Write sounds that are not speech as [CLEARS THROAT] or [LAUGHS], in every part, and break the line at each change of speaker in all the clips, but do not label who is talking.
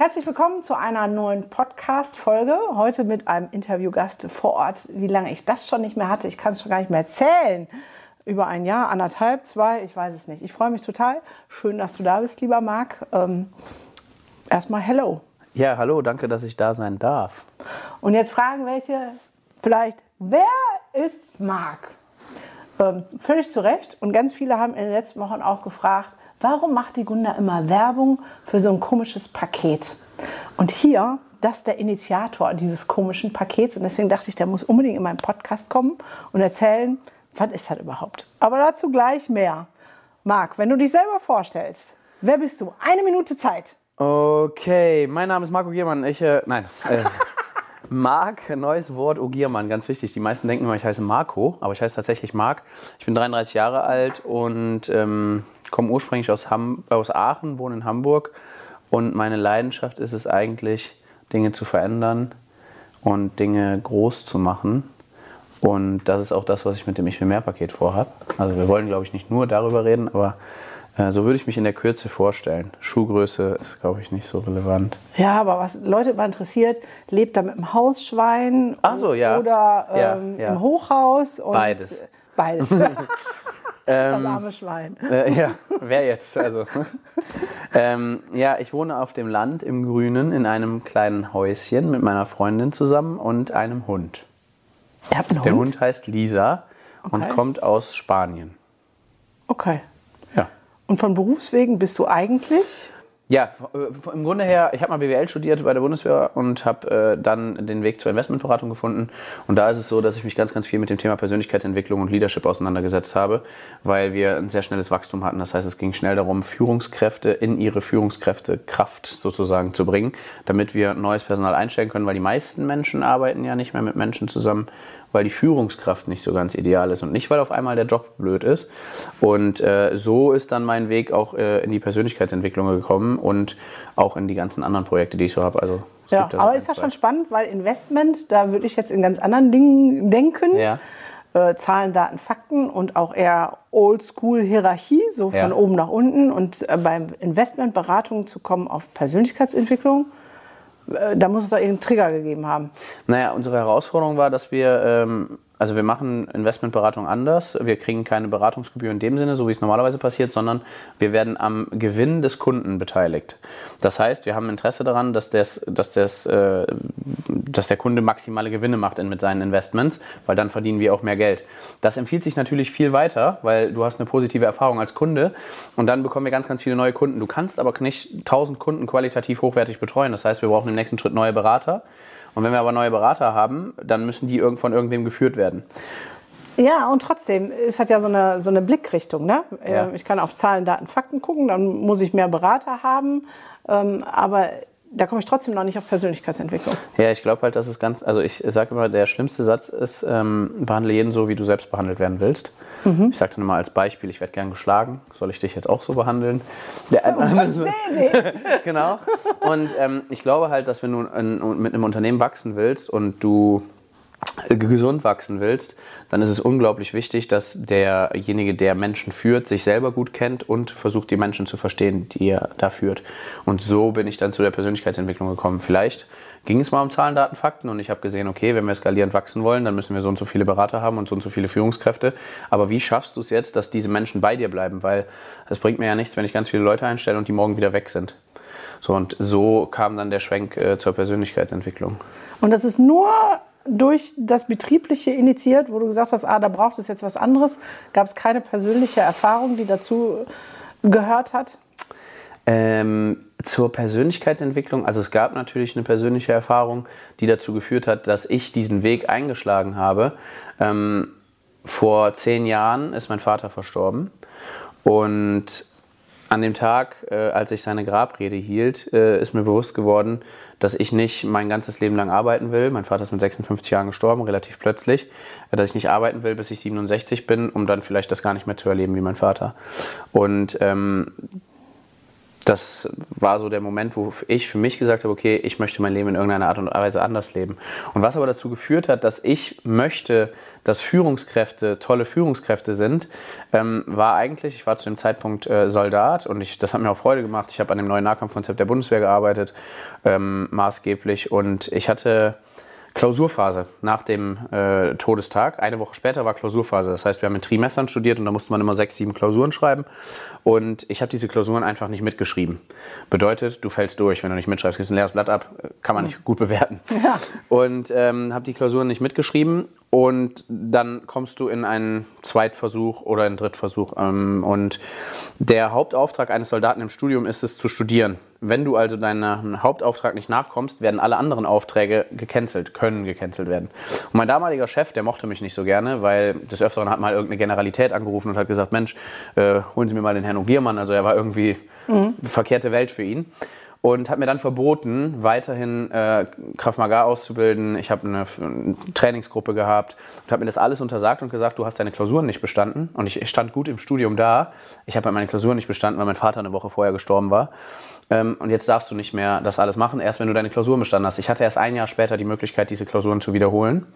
Herzlich willkommen zu einer neuen Podcast-Folge. Heute mit einem Interviewgast vor Ort. Wie lange ich das schon nicht mehr hatte, ich kann es schon gar nicht mehr erzählen über ein Jahr, anderthalb, zwei, ich weiß es nicht. Ich freue mich total. Schön, dass du da bist, lieber Marc. Ähm, erstmal hello.
Ja, hallo, danke, dass ich da sein darf.
Und jetzt fragen welche vielleicht, wer ist Marc? Ähm, völlig zu Recht. Und ganz viele haben in den letzten Wochen auch gefragt, warum macht die Gunda immer Werbung für so ein komisches Paket? Und hier, das ist der Initiator dieses komischen Pakets. Und deswegen dachte ich, der muss unbedingt in meinen Podcast kommen und erzählen, was ist das überhaupt? Aber dazu gleich mehr. Marc, wenn du dich selber vorstellst, wer bist du? Eine Minute Zeit.
Okay, mein Name ist Marco Giermann. Ich, äh, nein, äh, [LAUGHS] Marc, neues Wort, Ogiermann, ganz wichtig. Die meisten denken immer, ich heiße Marco, aber ich heiße tatsächlich Marc. Ich bin 33 Jahre alt und ähm, komme ursprünglich aus, Ham aus Aachen, wohne in Hamburg. Und meine Leidenschaft ist es eigentlich, Dinge zu verändern und Dinge groß zu machen. Und das ist auch das, was ich mit dem Ich will mehr Paket vorhabe. Also wir wollen, glaube ich, nicht nur darüber reden, aber so würde ich mich in der Kürze vorstellen. Schuhgröße ist, glaube ich, nicht so relevant.
Ja, aber was Leute immer interessiert, lebt er mit einem Hausschwein
so, ja.
oder ähm,
Ja, ja.
im Hochhaus? Und
Beides.
Beides. [LAUGHS] das
Ähm,
arme Schwein.
Äh, ja, wer jetzt? Also, [LAUGHS] ähm, ja, ich wohne auf dem Land im Grünen in einem kleinen Häuschen mit meiner Freundin zusammen und einem Hund.
Ihr habt einen
Der
Hund?
Hund heißt Lisa und
Okay.
kommt aus Spanien.
Okay. Und von Berufswegen bist du eigentlich?
Ja, äh, im Grunde her, ich habe mal BWL studiert bei der Bundeswehr und habe äh, dann den Weg zur Investmentberatung gefunden. Und da ist es so, dass ich mich ganz, ganz viel mit dem Thema Persönlichkeitsentwicklung und Leadership auseinandergesetzt habe, weil wir ein sehr schnelles Wachstum hatten. Das heißt, es ging schnell darum, Führungskräfte in ihre Führungskräftekraft sozusagen zu bringen, damit wir neues Personal einstellen können, weil die meisten Menschen arbeiten ja nicht mehr mit Menschen zusammen, weil die Führungskraft nicht so ganz ideal ist und nicht, weil auf einmal der Job blöd ist. Und äh, so ist dann mein Weg auch äh, in die Persönlichkeitsentwicklung gekommen und auch in die ganzen anderen Projekte, die ich so habe. Also, es
Ja, aber ist ja schon spannend, weil Investment, da würde ich jetzt in ganz anderen Dingen denken.
Ja.
Äh, Zahlen, Daten, Fakten und auch eher Oldschool-Hierarchie, so von
Ja.
oben nach unten. Und äh, beim Investmentberatung zu kommen auf Persönlichkeitsentwicklung, da muss es doch irgendeinen Trigger gegeben haben.
Naja, unsere Herausforderung war, dass wir, ähm, also wir machen Investmentberatung anders. Wir kriegen keine Beratungsgebühr in dem Sinne, so wie es normalerweise passiert, sondern wir werden am Gewinn des Kunden beteiligt. Das heißt, wir haben Interesse daran, dass, des, dass, des, äh, dass der Kunde maximale Gewinne macht in, mit seinen Investments, weil dann verdienen wir auch mehr Geld. Das empfiehlt sich natürlich viel weiter, weil du hast eine positive Erfahrung als Kunde und dann bekommen wir ganz, ganz viele neue Kunden. Du kannst aber nicht 1000 Kunden qualitativ hochwertig betreuen. Das heißt, wir brauchen im nächsten Schritt neue Berater. Und wenn wir aber neue Berater haben, dann müssen die irgend von irgendwem geführt werden.
Ja, und trotzdem, es hat ja so eine, so eine Blickrichtung. Ne?
Ja.
Ich kann auf Zahlen, Daten, Fakten gucken, dann muss ich mehr Berater haben. Ähm, aber da komme ich trotzdem noch nicht auf Persönlichkeitsentwicklung.
Ja, ich glaube halt, dass es ganz, also ich sage immer, der schlimmste Satz ist, ähm, behandle jeden so, wie du selbst behandelt werden willst. Ich sage dann immer als Beispiel, ich werde gern geschlagen, soll ich dich jetzt auch so behandeln? [LAUGHS] Der, [LAUGHS] genau. Und ähm, ich glaube halt, dass wenn du in, mit einem Unternehmen wachsen willst und du gesund wachsen willst, dann ist es unglaublich wichtig, dass derjenige, der Menschen führt, sich selber gut kennt und versucht, die Menschen zu verstehen, die er da führt. Und so bin ich dann zu der Persönlichkeitsentwicklung gekommen. Vielleicht ging es mal um Zahlen, Daten, Fakten und ich habe gesehen, okay, wenn wir skalierend wachsen wollen, dann müssen wir so und so viele Berater haben und so und so viele Führungskräfte. Aber wie schaffst du es jetzt, dass diese Menschen bei dir bleiben? Weil es bringt mir ja nichts, wenn ich ganz viele Leute einstelle und die morgen wieder weg sind. So und so kam dann der Schwenk äh, zur Persönlichkeitsentwicklung.
Und das ist nur durch das Betriebliche initiiert, wo du gesagt hast, ah, da braucht es jetzt was anderes. Gab es keine persönliche Erfahrung, die dazu gehört hat?
Ähm, zur Persönlichkeitsentwicklung, also es gab natürlich eine persönliche Erfahrung, die dazu geführt hat, dass ich diesen Weg eingeschlagen habe. Ähm, vor zehn Jahren ist mein Vater verstorben und an dem Tag, äh, als ich seine Grabrede hielt, äh, ist mir bewusst geworden, dass ich nicht mein ganzes Leben lang arbeiten will. Mein Vater ist mit 56 Jahren gestorben, relativ plötzlich. Äh, dass ich nicht arbeiten will, bis ich 67 bin, um dann vielleicht das gar nicht mehr zu erleben wie mein Vater. Und ähm, das war so der Moment, wo ich für mich gesagt habe, okay, ich möchte mein Leben in irgendeiner Art und Weise anders leben. Und was aber dazu geführt hat, dass ich möchte, dass Führungskräfte tolle Führungskräfte sind, ähm, war eigentlich, ich war zu dem Zeitpunkt äh, Soldat und ich, das hat mir auch Freude gemacht. Ich habe an dem neuen Nahkampfkonzept der Bundeswehr gearbeitet, ähm, maßgeblich. Und ich hatte Klausurphase nach dem äh, Todestag. Eine Woche später war Klausurphase. Das heißt, wir haben in Trimestern studiert und da musste man immer sechs, sieben Klausuren schreiben. Und ich habe diese Klausuren einfach nicht mitgeschrieben. Bedeutet, du fällst durch, wenn du nicht mitschreibst, gibst ein leeres Blatt ab, kann man nicht gut bewerten. [LAUGHS] Ja. Und ähm, habe die Klausuren nicht mitgeschrieben und dann kommst du in einen Zweitversuch oder einen Drittversuch. Ähm, und der Hauptauftrag eines Soldaten im Studium ist es zu studieren. Wenn du also deinem Hauptauftrag nicht nachkommst, werden alle anderen Aufträge gecancelt, können gecancelt werden. Und mein damaliger Chef, der mochte mich nicht so gerne, weil des Öfteren hat mal irgendeine Generalität angerufen und hat gesagt, Mensch, äh, holen Sie mir mal den Herrn Ogiermann. Also er war irgendwie mhm. verkehrte Welt für ihn und hat mir dann verboten, weiterhin äh, Krav Maga auszubilden. Ich habe eine, eine, Trainingsgruppe gehabt und habe mir das alles untersagt und gesagt, du hast deine Klausuren nicht bestanden. Und ich, ich stand gut im Studium da. Ich habe halt meine Klausuren nicht bestanden, weil mein Vater eine Woche vorher gestorben war. Ähm, und jetzt darfst du nicht mehr das alles machen, erst wenn du deine Klausuren bestanden hast. Ich hatte erst ein Jahr später die Möglichkeit, diese Klausuren zu wiederholen.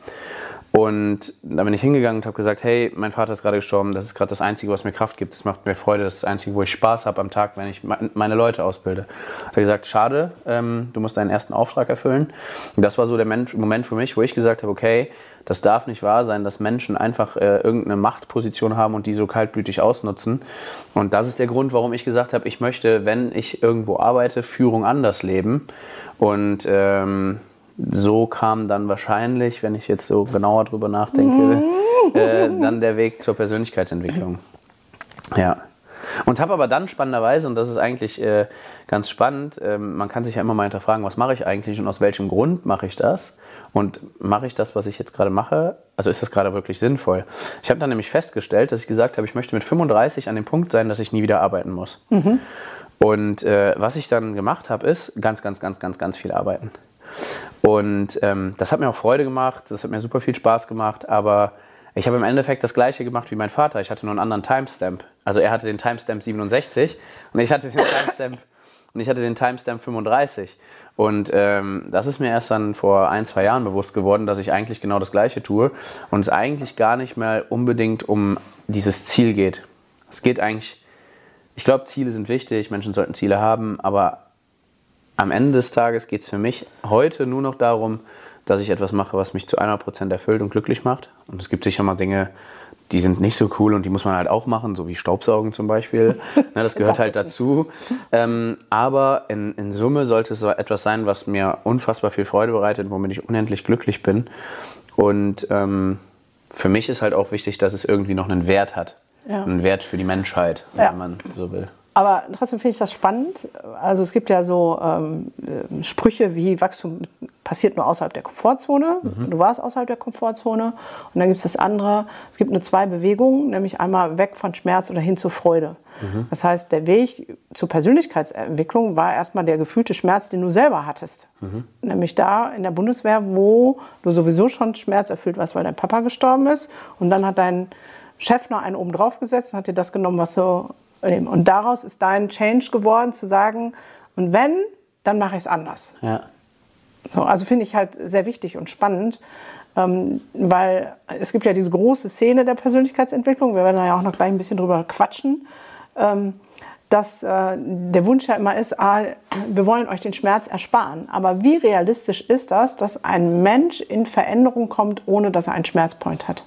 Und da bin ich hingegangen und habe gesagt, hey, mein Vater ist gerade gestorben, das ist gerade das Einzige, was mir Kraft gibt, das macht mir Freude, das ist das Einzige, wo ich Spaß habe am Tag, wenn ich meine Leute ausbilde. Hat er gesagt, schade, ähm, du musst deinen ersten Auftrag erfüllen. Und das war so der Moment für mich, wo ich gesagt habe, okay, das darf nicht wahr sein, dass Menschen einfach äh, irgendeine Machtposition haben und die so kaltblütig ausnutzen. Und das ist der Grund, warum ich gesagt habe, ich möchte, wenn ich irgendwo arbeite, Führung anders leben. Und ähm, so kam dann wahrscheinlich, wenn ich jetzt so genauer drüber nachdenke, mhm. äh, dann der Weg zur Persönlichkeitsentwicklung. Ja. Und habe aber dann spannenderweise, und das ist eigentlich äh, ganz spannend, äh, man kann sich ja immer mal hinterfragen, was mache ich eigentlich und aus welchem Grund mache ich das? Und mache ich das, was ich jetzt gerade mache? Also ist das gerade wirklich sinnvoll? Ich habe dann nämlich festgestellt, dass ich gesagt habe, ich möchte mit 35 an dem Punkt sein, dass ich nie wieder arbeiten muss. Mhm. Und äh, was ich dann gemacht habe, ist ganz, ganz, ganz, ganz, ganz viel arbeiten. Und ähm, das hat mir auch Freude gemacht, das hat mir super viel Spaß gemacht, aber ich habe im Endeffekt das gleiche gemacht wie mein Vater. Ich hatte nur einen anderen Timestamp. Also er hatte den Timestamp 67 und ich hatte den Timestamp [LAUGHS] und ich hatte den Timestamp 35. Und ähm, das ist mir erst dann vor ein, zwei Jahren bewusst geworden, dass ich eigentlich genau das Gleiche tue und es eigentlich gar nicht mehr unbedingt um dieses Ziel geht. Es geht eigentlich, ich glaube, Ziele sind wichtig, Menschen sollten Ziele haben, aber am Ende des Tages geht es für mich heute nur noch darum, dass ich etwas mache, was mich zu 100% erfüllt und glücklich macht. Und es gibt sicher mal Dinge, die sind nicht so cool und die muss man halt auch machen, so wie Staubsaugen zum Beispiel. [LAUGHS] Ne, das gehört halt dazu. Ähm, aber in, in, Summe sollte es etwas sein, was mir unfassbar viel Freude bereitet, womit ich unendlich glücklich bin. Und ähm, für mich ist halt auch wichtig, dass es irgendwie noch einen Wert hat. Ja. Einen Wert für die Menschheit, ja. wenn man so will.
Aber trotzdem finde ich das spannend. Also es gibt ja so ähm, äh, Sprüche wie Wachstum passiert nur außerhalb der Komfortzone. Mhm. Du warst außerhalb der Komfortzone. Und dann gibt es das andere. Es gibt nur zwei Bewegungen, nämlich einmal weg von Schmerz oder hin zur Freude. Mhm. Das heißt, der Weg zur Persönlichkeitsentwicklung war erstmal der gefühlte Schmerz, den du selber hattest. Mhm. Nämlich da in der Bundeswehr, wo du sowieso schon schmerzerfüllt warst, weil dein Papa gestorben ist. Und dann hat dein Chef noch einen oben drauf gesetzt und hat dir das genommen, was du und daraus ist dein Change geworden, zu sagen, und wenn, dann mache ich es anders. Ja. So, also finde ich halt sehr wichtig und spannend, ähm, weil es gibt ja diese große Szene der Persönlichkeitsentwicklung, wir werden da ja auch noch gleich ein bisschen drüber quatschen, ähm, dass äh, der Wunsch ja immer ist, ah, wir wollen euch den Schmerz ersparen. Aber wie realistisch ist das, dass ein Mensch in Veränderung kommt, ohne dass er einen Schmerzpoint hat?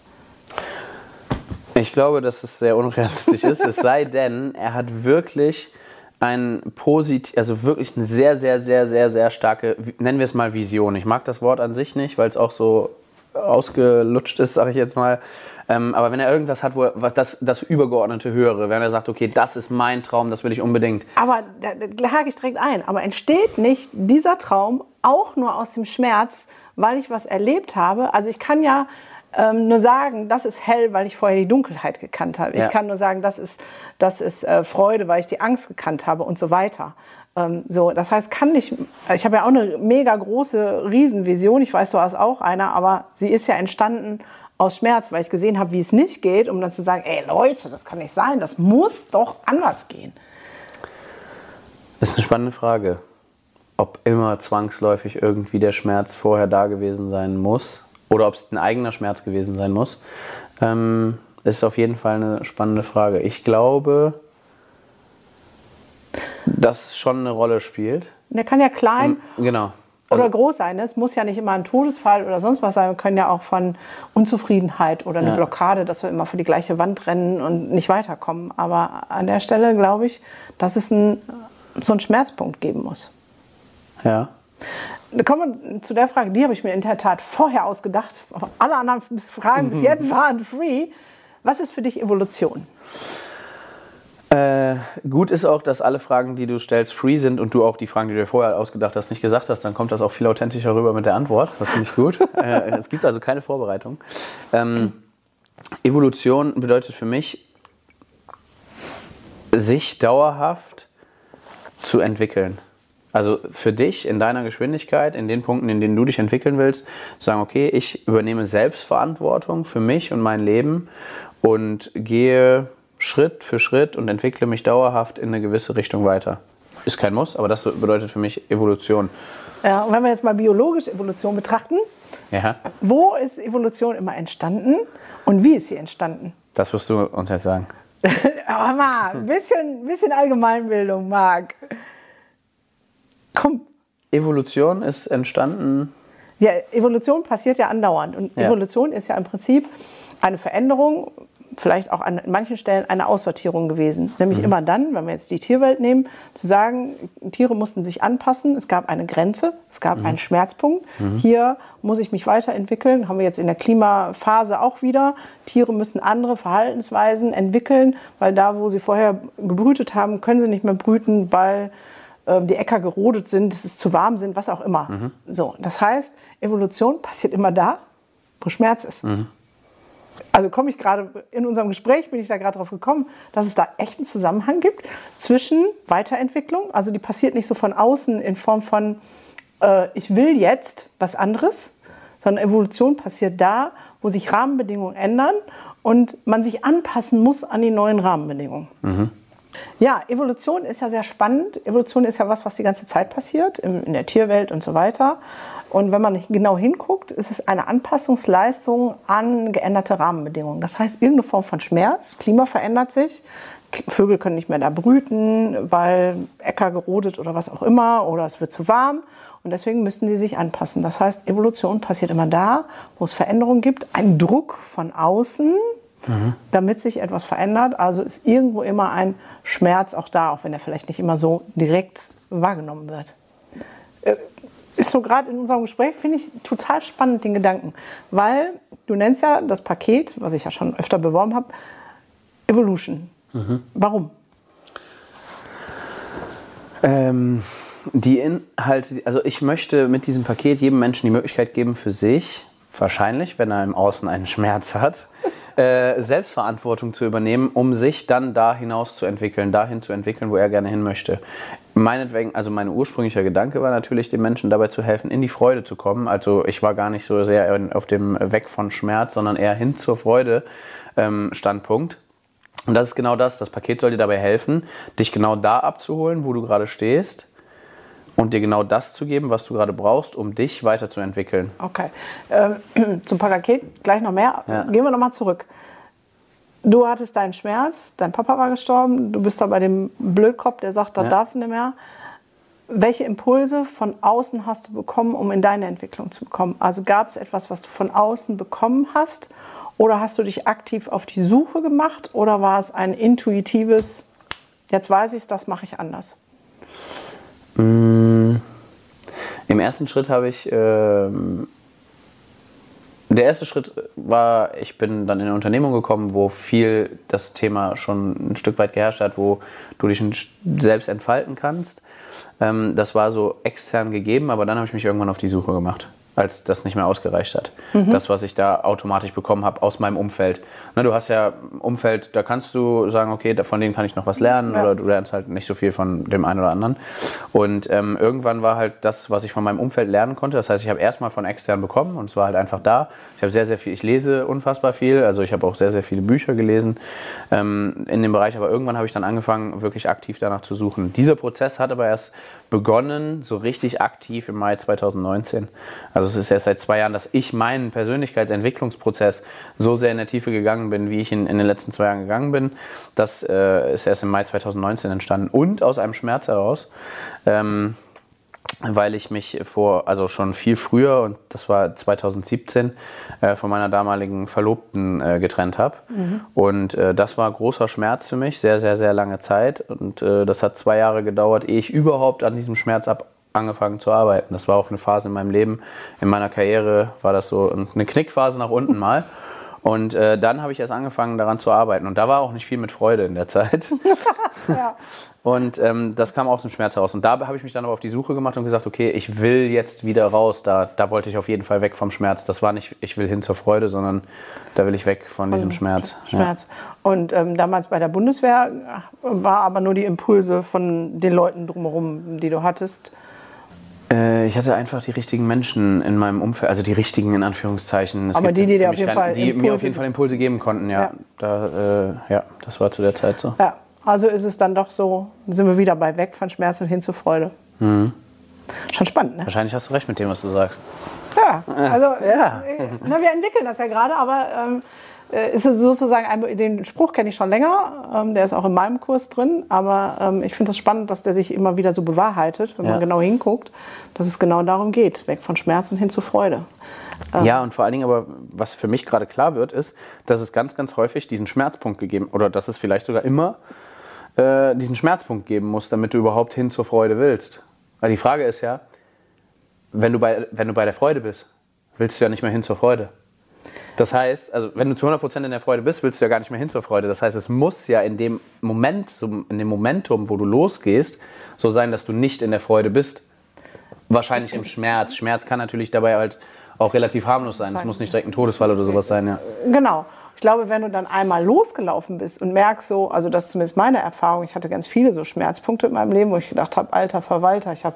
Ich glaube, dass es sehr unrealistisch ist, es sei denn, er hat wirklich ein positiv, also wirklich eine sehr, sehr, sehr, sehr, sehr starke, nennen wir es mal Vision. Ich mag das Wort an sich nicht, weil es auch so ausgelutscht ist, sage ich jetzt mal. Ähm, aber wenn er irgendwas hat, wo er, was das, das übergeordnete Höhere, wenn er sagt, okay, das ist mein Traum, das will ich unbedingt.
Aber da, da hake ich direkt ein. Aber entsteht nicht dieser Traum auch nur aus dem Schmerz, weil ich was erlebt habe? Also ich kann ja ähm, nur sagen, das ist hell, weil ich vorher die Dunkelheit gekannt habe.
Ja.
Ich kann nur sagen, das ist, das ist äh, Freude, weil ich die Angst gekannt habe und so weiter. Ähm, so, das heißt, kann nicht, ich habe ja auch eine mega große Riesenvision, ich weiß, du hast auch eine, aber sie ist ja entstanden aus Schmerz, weil ich gesehen habe, wie es nicht geht, um dann zu sagen, ey Leute, das kann nicht sein, das muss doch anders gehen.
Das ist eine spannende Frage. Ob immer zwangsläufig irgendwie der Schmerz vorher da gewesen sein muss oder ob es ein eigener Schmerz gewesen sein muss, ähm, ist auf jeden Fall eine spannende Frage. Ich glaube, dass es schon eine Rolle spielt.
Der kann ja klein
Genau.
oder groß sein. Es muss ja nicht immer ein Todesfall oder sonst was sein. Wir können ja auch von Unzufriedenheit oder eine
Ja.
Blockade, dass wir immer vor die gleiche Wand rennen und nicht weiterkommen. Aber an der Stelle glaube ich, dass es ein, so einen Schmerzpunkt geben muss.
Ja.
Kommen wir zu der Frage, die habe ich mir in der Tat vorher ausgedacht. Alle anderen Fragen bis [LAUGHS] jetzt waren free. Was ist für dich Evolution?
Äh, gut ist auch, dass alle Fragen, die du stellst, free sind und du auch die Fragen, die du dir vorher ausgedacht hast, nicht gesagt hast. Dann kommt das auch viel authentischer rüber mit der Antwort. Das finde ich gut. [LAUGHS] äh, es gibt also keine Vorbereitung. Ähm, Evolution bedeutet für mich, sich dauerhaft zu entwickeln. Also für dich in deiner Geschwindigkeit, in den Punkten, in denen du dich entwickeln willst, zu sagen, okay, ich übernehme Selbstverantwortung für mich und mein Leben und gehe Schritt für Schritt und entwickle mich dauerhaft in eine gewisse Richtung weiter. Ist kein Muss, aber das bedeutet für mich Evolution.
Ja, und wenn wir jetzt mal biologische Evolution betrachten,
Ja,
wo ist Evolution immer entstanden und wie ist sie entstanden?
das wirst du uns jetzt sagen. [LAUGHS]
Aber mal, ein bisschen, bisschen Allgemeinbildung, Marc. Komm.
Evolution ist entstanden.
Ja, Evolution passiert ja andauernd. Und
Ja.
Evolution ist ja im Prinzip eine Veränderung, vielleicht auch an manchen Stellen eine Aussortierung gewesen. Nämlich immer dann, wenn wir jetzt die Tierwelt nehmen, zu sagen, Tiere mussten sich anpassen, es gab eine Grenze, es gab einen Schmerzpunkt. Hier muss ich mich weiterentwickeln, haben wir jetzt in der Klimaphase auch wieder. Tiere müssen andere Verhaltensweisen entwickeln, weil da, wo sie vorher gebrütet haben, können sie nicht mehr brüten, weil die Äcker gerodet sind, es ist zu warm sind, was auch immer. So, das heißt, Evolution passiert immer da, wo Schmerz ist. Also komme ich gerade in unserem Gespräch bin ich da gerade drauf gekommen, dass es da echt einen Zusammenhang gibt zwischen Weiterentwicklung, also die passiert nicht so von außen in Form von äh, ich will jetzt was anderes, sondern Evolution passiert da, wo sich Rahmenbedingungen ändern und man sich anpassen muss an die neuen Rahmenbedingungen. Ja, Evolution ist ja sehr spannend. Evolution ist ja was, was die ganze Zeit passiert, in, der Tierwelt und so weiter. Und wenn man genau hinguckt, ist es eine Anpassungsleistung an geänderte Rahmenbedingungen. Das heißt, irgendeine Form von Schmerz, Klima verändert sich, Vögel können nicht mehr da brüten, weil Äcker gerodet oder was auch immer, oder es wird zu warm. Und deswegen müssen sie sich anpassen. Das heißt, Evolution passiert immer da, wo es Veränderungen gibt, ein Druck von außen, damit sich etwas verändert. Also ist irgendwo immer ein Schmerz auch da, auch wenn er vielleicht nicht immer so direkt wahrgenommen wird. Äh, Ist so gerade in unserem Gespräch, finde ich total spannend, den Gedanken. Weil du nennst ja das Paket, was ich ja schon öfter beworben habe, Evolution. Warum?
Ähm, die Inhalte, also ich möchte mit diesem Paket jedem Menschen die Möglichkeit geben, für sich, wahrscheinlich, wenn er im Außen einen Schmerz hat, äh, Selbstverantwortung zu übernehmen, um sich dann da hinaus zu entwickeln, dahin zu entwickeln, wo er gerne hin möchte. Meinetwegen, also mein ursprünglicher Gedanke war natürlich, den Menschen dabei zu helfen, in die Freude zu kommen. Also ich war gar nicht so sehr auf dem Weg von Schmerz, sondern eher hin zur Freude ähm, Standpunkt. Und das ist genau das. Das Paket soll dir dabei helfen, dich genau da abzuholen, wo du gerade stehst und dir genau das zu geben, was du gerade brauchst, um dich weiterzuentwickeln.
Okay. Ähm, [CLEARS THROAT] zum Paket gleich noch mehr.
Ja.
Gehen wir noch mal zurück. Du hattest deinen Schmerz, dein Papa war gestorben, du bist da bei dem Blödkopf, der sagt, da
Ja.
darfst du nicht mehr. Welche Impulse von außen hast du bekommen, um in deine Entwicklung zu kommen? Also gab es etwas, was du von außen bekommen hast? Oder hast du dich aktiv auf die Suche gemacht? Oder war es ein intuitives, jetzt weiß ich es, das mache ich anders?
Im ersten Schritt habe ich. Ähm, der erste Schritt war, ich bin dann in eine Unternehmung gekommen, wo viel das Thema schon ein Stück weit geherrscht hat, wo du dich selbst entfalten kannst. Ähm, das war so extern gegeben, aber dann habe ich mich irgendwann auf die Suche gemacht. Als das nicht mehr ausgereicht hat. Mhm. Das, was ich da automatisch bekommen habe aus meinem Umfeld. Na, du hast ja Umfeld, da kannst du sagen, okay, von denen kann ich noch was lernen ja. oder du lernst halt nicht so viel von dem einen oder anderen. Und ähm, irgendwann war halt das, was ich von meinem Umfeld lernen konnte. Das heißt, ich habe erstmal von extern bekommen und es war halt einfach da. Ich habe sehr, sehr viel, ich lese unfassbar viel, also ich habe auch sehr, sehr viele Bücher gelesen ähm, in dem Bereich, aber irgendwann habe ich dann angefangen, wirklich aktiv danach zu suchen. Dieser Prozess hat aber erst begonnen, so richtig aktiv im Mai 2019. Also es ist erst seit zwei Jahren, dass ich meinen Persönlichkeitsentwicklungsprozess so sehr in der Tiefe gegangen bin, wie ich in, in den letzten zwei Jahren gegangen bin. Das äh, ist erst im Mai 2019 entstanden und aus einem Schmerz heraus. Ähm, weil ich mich vor, also schon viel früher, und das war 2017, äh, von meiner damaligen Verlobten äh, getrennt habe. Mhm. Und äh, das war großer Schmerz für mich, sehr, sehr, sehr lange Zeit. Und äh, das hat zwei Jahre gedauert, ehe ich überhaupt an diesem Schmerz ab angefangen zu arbeiten. Das war auch eine Phase in meinem Leben, in meiner Karriere war das so eine Knickphase nach unten mal. [LAUGHS] Und äh, dann habe ich erst angefangen, daran zu arbeiten. Und da war auch nicht viel mit Freude in der Zeit. [LAUGHS] ja. Und ähm, das kam aus dem Schmerz heraus. Und da habe ich mich dann aber auf die Suche gemacht und gesagt, okay, ich will jetzt wieder raus. Da, da wollte ich auf jeden Fall weg vom Schmerz. Das war nicht, ich will hin zur Freude, sondern da will ich weg von, von diesem Schmerz.
Schmerz. Ja. Und ähm, damals bei der Bundeswehr war aber nur die Impulse von den Leuten drumherum, die du hattest.
Äh, ich hatte einfach die richtigen Menschen in meinem Umfeld, also die richtigen in Anführungszeichen.
Es Aber die, die dir auf jeden
Fall die mir auf jeden Fall Impulse geben konnten, ja. Ja. Da, äh, ja, das war zu der Zeit so.
Ja, also ist es dann doch so, sind wir wieder bei weg von Schmerz und hin zu Freude. Mhm. Schon spannend, ne?
Wahrscheinlich hast du recht mit dem, was du sagst.
Ja, also ja. Äh, na, wir entwickeln das ja gerade, aber ähm, äh, ist es sozusagen, ein, den Spruch kenne ich schon länger, ähm, der ist auch in meinem Kurs drin, aber ähm, ich finde es das spannend, dass der sich immer wieder so bewahrheitet, wenn ja. man genau hinguckt, dass es genau darum geht, weg von Schmerz und hin zu Freude.
Ähm, ja, und vor allen Dingen aber, was für mich gerade klar wird, ist, dass es ganz, ganz häufig diesen Schmerzpunkt gegeben, oder dass es vielleicht sogar immer äh, diesen Schmerzpunkt geben muss, damit du überhaupt hin zur Freude willst. Weil die Frage ist ja, wenn du bei, wenn du bei der Freude bist, willst du ja nicht mehr hin zur Freude. Das heißt, also wenn du zu 100% in der Freude bist, willst du ja gar nicht mehr hin zur Freude. Das heißt, es muss ja in dem Moment, in dem Momentum, wo du losgehst, so sein, dass du nicht in der Freude bist. Wahrscheinlich im Schmerz. Schmerz kann natürlich dabei halt auch relativ harmlos sein. Es muss nicht direkt ein Todesfall oder sowas sein, ja.
Genau. Ich glaube, wenn du dann einmal losgelaufen bist und merkst so, also das ist zumindest meine Erfahrung, ich hatte ganz viele so Schmerzpunkte in meinem Leben, wo ich gedacht habe, alter Verwalter, ich habe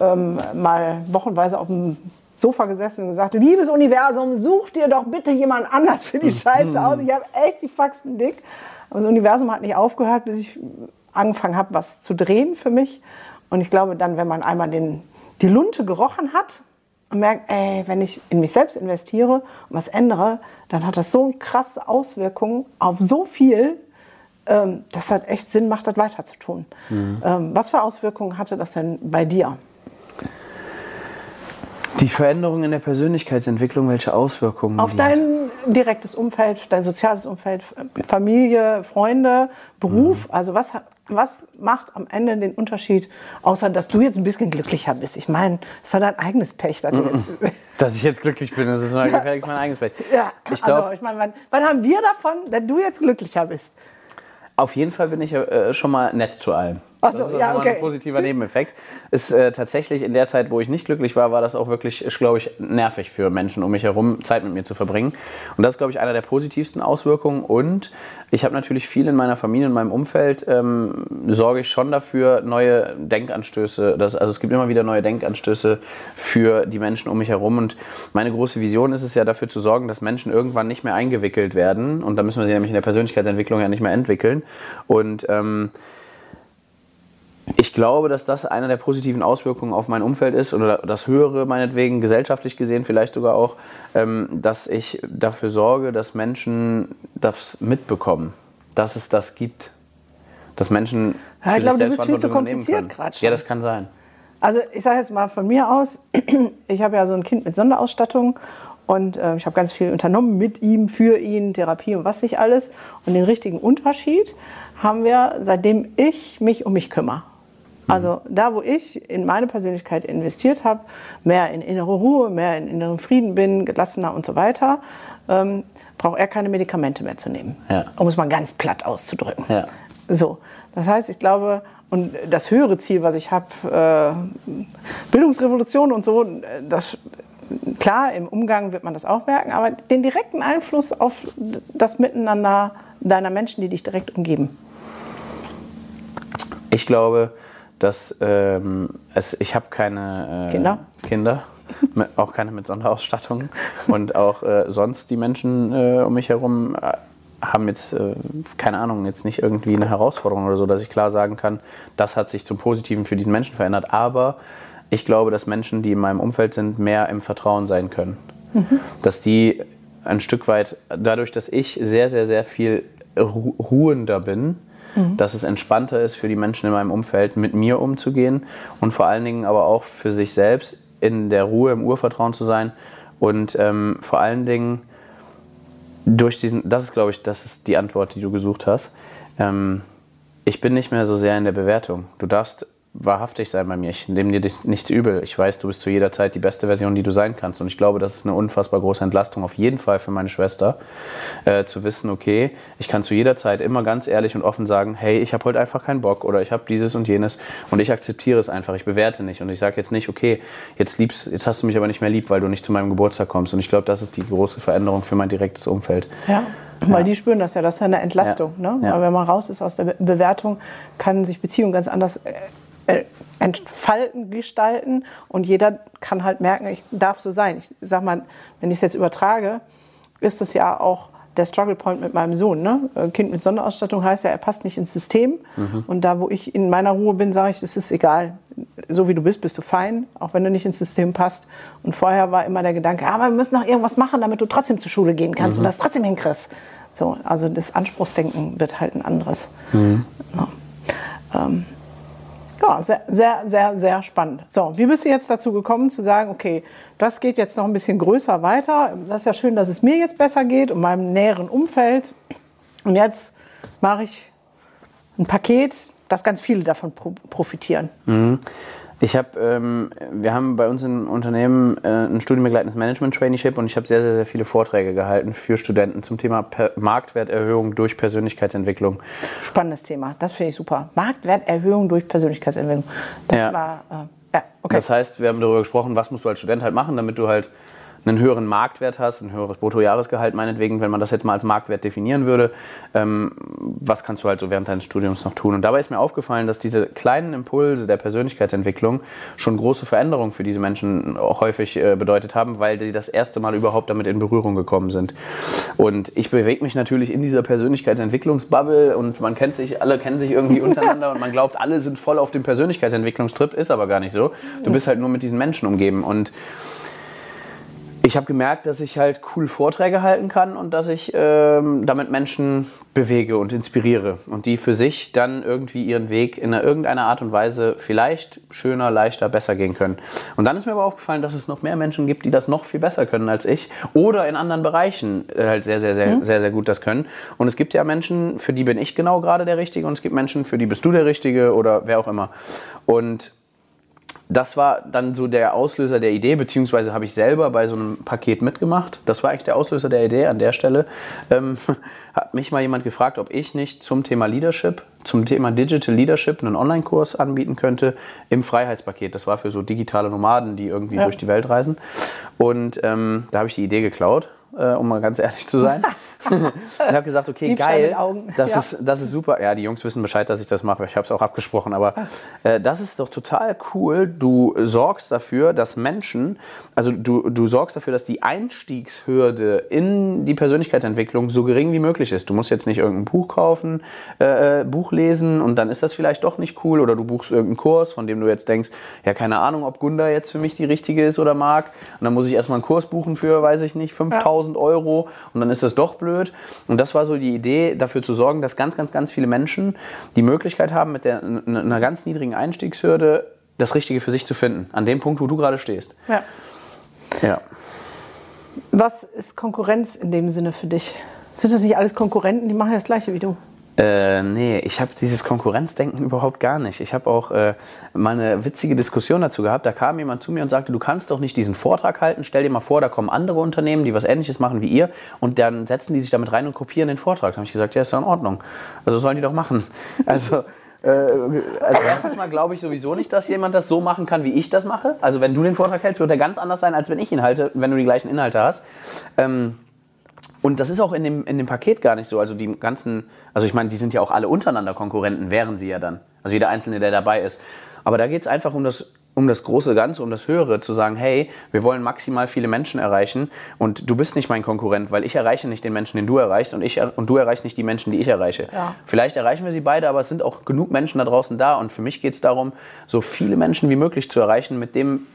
ähm, mal wochenweise auf dem Sofa gesessen und gesagt, liebes Universum, such dir doch bitte jemand anders für die Scheiße aus. Ich habe echt die Faxen dick. Aber das Universum hat nicht aufgehört, bis ich angefangen habe, was zu drehen für mich. Und ich glaube dann, wenn man einmal den, die Lunte gerochen hat und merkt, ey, wenn ich in mich selbst investiere und was ändere, dann hat das so krasse Auswirkungen auf so viel, ähm, das hat echt Sinn macht, das weiter zu tun. Mhm. Ähm, was für Auswirkungen hatte das denn bei dir?
Die Veränderung in der Persönlichkeitsentwicklung, welche Auswirkungen?
Auf dein direktes Umfeld, dein soziales Umfeld, Familie, Freunde, Beruf. Mhm. Also was, was macht am Ende den Unterschied, außer dass du jetzt ein bisschen glücklicher bist? Ich meine, es ist dein eigenes Pech. Dass,
mhm. [LAUGHS] dass ich jetzt glücklich bin, das ist mein, mein eigenes Pech.
Ja, ich glaub, also ich meine, wann, wann haben wir davon, dass du jetzt glücklicher bist?
Auf jeden Fall bin ich äh, schon mal nett zu allem. So, das ist ja, okay. ein positiver Nebeneffekt. Ist äh, tatsächlich in der Zeit, wo ich nicht glücklich war, war das auch wirklich, glaube ich, nervig für Menschen um mich herum, Zeit mit mir zu verbringen. Und das ist, glaube ich, einer der positivsten Auswirkungen. Und ich habe natürlich viel in meiner Familie, in meinem Umfeld, ähm, sorge ich schon dafür, neue Denkanstöße, das, also es gibt immer wieder neue Denkanstöße für die Menschen um mich herum. Und meine große Vision ist es ja, dafür zu sorgen, dass Menschen irgendwann nicht mehr eingewickelt werden. Und da müssen wir sie nämlich in der Persönlichkeitsentwicklung ja nicht mehr entwickeln. Und ähm, ich glaube, dass das eine der positiven Auswirkungen auf mein Umfeld ist oder das höhere meinetwegen, gesellschaftlich gesehen vielleicht sogar auch, ähm, dass ich dafür sorge, dass Menschen das mitbekommen, dass es das gibt. Dass Menschen
ja, ich glaube, du bist viel zu kompliziert gerade
Ja, das kann sein.
Also ich sage jetzt mal von mir aus, [CLEARS THROAT] ich habe ja so ein Kind mit Sonderausstattung und äh, ich habe ganz viel unternommen mit ihm, für ihn, Therapie und was nicht alles. Und den richtigen Unterschied haben wir, seitdem ich mich um mich kümmere. Also da, wo ich in meine Persönlichkeit investiert habe, mehr in innere Ruhe, mehr in inneren Frieden bin, gelassener und so weiter, ähm, braucht er keine Medikamente mehr zu nehmen, ja. um es mal ganz platt auszudrücken. Ja. So, das heißt, ich glaube, und das höhere Ziel, was ich habe, äh, Bildungsrevolution und so, das Klar, im Umgang wird man das auch merken, aber den direkten Einfluss auf das Miteinander deiner Menschen, die dich direkt umgeben.
Ich glaube, dass ähm, es, ich habe keine äh,
Kinder.
Kinder [LAUGHS] auch keine mit Sonderausstattung und auch äh, sonst die Menschen äh, um mich herum äh, haben jetzt, äh, keine Ahnung, jetzt nicht irgendwie eine Herausforderung oder so, dass ich klar sagen kann, das hat sich zum Positiven für diesen Menschen verändert. Aber ich glaube, dass Menschen, die in meinem Umfeld sind, mehr im Vertrauen sein können. Mhm. Dass die ein Stück weit, dadurch, dass ich sehr, sehr, sehr viel ruhender bin, mhm. dass es entspannter ist für die Menschen in meinem Umfeld, mit mir umzugehen und vor allen Dingen aber auch für sich selbst in der Ruhe, im Urvertrauen zu sein und ähm, vor allen Dingen durch diesen, das ist glaube ich, das ist die Antwort, die du gesucht hast. Ähm, ich bin nicht mehr so sehr in der Bewertung. Du darfst wahrhaftig sein bei mir. Ich nehme dir nichts übel. Ich weiß, du bist zu jeder Zeit die beste Version, die du sein kannst. Und ich glaube, das ist eine unfassbar große Entlastung, auf jeden Fall für meine Schwester, äh, zu wissen, okay, ich kann zu jeder Zeit immer ganz ehrlich und offen sagen, hey, ich habe heute einfach keinen Bock oder ich habe dieses und jenes und ich akzeptiere es einfach. Ich bewerte nicht und ich sage jetzt nicht, okay, jetzt liebst, jetzt hast du mich aber nicht mehr lieb, weil du nicht zu meinem Geburtstag kommst. Und ich glaube, das ist die große Veränderung für mein direktes Umfeld.
Ja. Weil ja. die spüren das ja, das ist ja eine Entlastung. Ja. Ne? Ja. wenn man raus ist aus der Bewertung, kann sich Beziehung ganz anders äh, entfalten, gestalten und jeder kann halt merken, ich darf so sein. Ich sag mal, wenn ich es jetzt übertrage, ist das ja auch der Struggle Point mit meinem Sohn. Ne? Kind mit Sonderausstattung heißt ja, er passt nicht ins System. Mhm. Und da, wo ich in meiner Ruhe bin, sage ich, es ist egal. So wie du bist, bist du fein, auch wenn du nicht ins System passt. Und vorher war immer der Gedanke, aber wir müssen noch irgendwas machen, damit du trotzdem zur Schule gehen kannst mhm. und das trotzdem hinkriegst. So, also das Anspruchsdenken wird halt ein anderes. Mhm. Ja. Ähm, ja, sehr, sehr, sehr, sehr spannend. So, wie bist du jetzt dazu gekommen zu sagen, okay, das geht jetzt noch ein bisschen größer weiter. Das ist ja schön, dass es mir jetzt besser geht und meinem näheren Umfeld. Und jetzt mache ich ein Paket, dass ganz viele davon profitieren.
Mhm. Ich habe, ähm, wir haben bei uns im Unternehmen äh, ein studienbegleitendes Management-Traineeship und ich habe sehr, sehr, sehr viele Vorträge gehalten für Studenten zum Thema per Marktwerterhöhung durch Persönlichkeitsentwicklung.
Spannendes Thema, das finde ich super. Marktwerterhöhung durch Persönlichkeitsentwicklung. Das
ja. war, äh, ja, okay. Das heißt, wir haben darüber gesprochen, was musst du als Student halt machen, damit du halt einen höheren Marktwert hast, ein höheres Bruttojahresgehalt meinetwegen, wenn man das jetzt mal als Marktwert definieren würde, ähm, was kannst du halt so während deines Studiums noch tun? Und dabei ist mir aufgefallen, dass diese kleinen Impulse der Persönlichkeitsentwicklung schon große Veränderungen für diese Menschen häufig äh, bedeutet haben, weil die das erste Mal überhaupt damit in Berührung gekommen sind. Und ich bewege mich natürlich in dieser Persönlichkeitsentwicklungsbubble und man kennt sich, alle kennen sich irgendwie [LAUGHS] untereinander und man glaubt, alle sind voll auf dem Persönlichkeitsentwicklungstrip, ist aber gar nicht so. Du bist halt nur mit diesen Menschen umgeben und ich habe gemerkt, dass ich halt cool Vorträge halten kann und dass ich ähm, damit Menschen bewege und inspiriere und die für sich dann irgendwie ihren Weg in irgendeiner Art und Weise vielleicht schöner, leichter, besser gehen können. Und dann ist mir aber aufgefallen, dass es noch mehr Menschen gibt, die das noch viel besser können als ich oder in anderen Bereichen äh, halt sehr, sehr, sehr, mhm. sehr, sehr gut das können. Und es gibt ja Menschen, für die bin ich genau gerade der Richtige und es gibt Menschen, für die bist du der Richtige oder wer auch immer. Und das war dann so der Auslöser der Idee, beziehungsweise habe ich selber bei so einem Paket mitgemacht. Das war eigentlich der Auslöser der Idee an der Stelle. Ähm, [LAUGHS] hat mich mal jemand gefragt, ob ich nicht zum Thema Leadership, zum Thema Digital Leadership einen Online-Kurs anbieten könnte im Freiheitspaket. Das war für so digitale Nomaden, die irgendwie ja. durch die Welt reisen. Und ähm, da habe ich die Idee geklaut äh, um mal ganz ehrlich zu sein. [LAUGHS] und habe gesagt, okay, geil, das, ja. ist, das ist super. Ja, die Jungs wissen Bescheid, dass ich das mache. Ich habe es auch abgesprochen, aber äh, das ist doch total cool. Du sorgst dafür, dass Menschen, also du, du sorgst dafür, dass die Einstiegshürde in die Persönlichkeitsentwicklung so gering wie möglich ist. Du musst jetzt nicht irgendein Buch kaufen, äh, äh Buch lesen und dann ist das vielleicht doch nicht cool oder du buchst irgendeinen Kurs, von dem du jetzt denkst, ja, keine Ahnung, ob Gunda jetzt für mich die richtige ist oder mag. Und dann muss ich erstmal einen Kurs buchen für, weiß ich nicht, 5000 1000 Euro und dann ist das doch blöd. Und das war so die Idee, dafür zu sorgen, dass ganz, ganz, ganz viele Menschen die Möglichkeit haben, mit der, einer ganz niedrigen Einstiegshürde das Richtige für sich zu finden. An dem Punkt, wo du gerade stehst.
Ja. Ja. Was ist Konkurrenz in dem Sinne für dich? Sind das nicht alles Konkurrenten, die machen das Gleiche wie du?
Äh, nee, ich habe dieses Konkurrenzdenken überhaupt gar nicht. Ich habe auch äh, mal eine witzige Diskussion dazu gehabt. Da kam jemand zu mir und sagte, du kannst doch nicht diesen Vortrag halten. Stell dir mal vor, da kommen andere Unternehmen, die was Ähnliches machen wie ihr und dann setzen die sich damit rein und kopieren den Vortrag. Da habe ich gesagt, ja, ist doch in Ordnung. Also sollen die doch machen. [LAUGHS] Also Äh, also erstens mal glaube ich sowieso nicht, dass jemand das so machen kann, wie ich das mache. Also wenn du den Vortrag hältst, wird er ganz anders sein, als wenn ich ihn halte, wenn du die gleichen Inhalte hast. Ähm, und das ist auch in dem, in dem Paket gar nicht so. Also die ganzen, also ich meine, die sind ja auch alle untereinander Konkurrenten, wären sie ja dann. Also jeder Einzelne, der dabei ist. Aber da geht es einfach um das um das große Ganze, um das Höhere, zu sagen, hey, wir wollen maximal viele Menschen erreichen und du bist nicht mein Konkurrent, weil ich erreiche nicht den Menschen, den du erreichst und, ich, und du erreichst nicht die Menschen, die ich erreiche. Ja. Vielleicht erreichen wir sie beide, aber es sind auch genug Menschen da draußen da und für mich geht es darum, so viele Menschen wie möglich zu erreichen mit dem,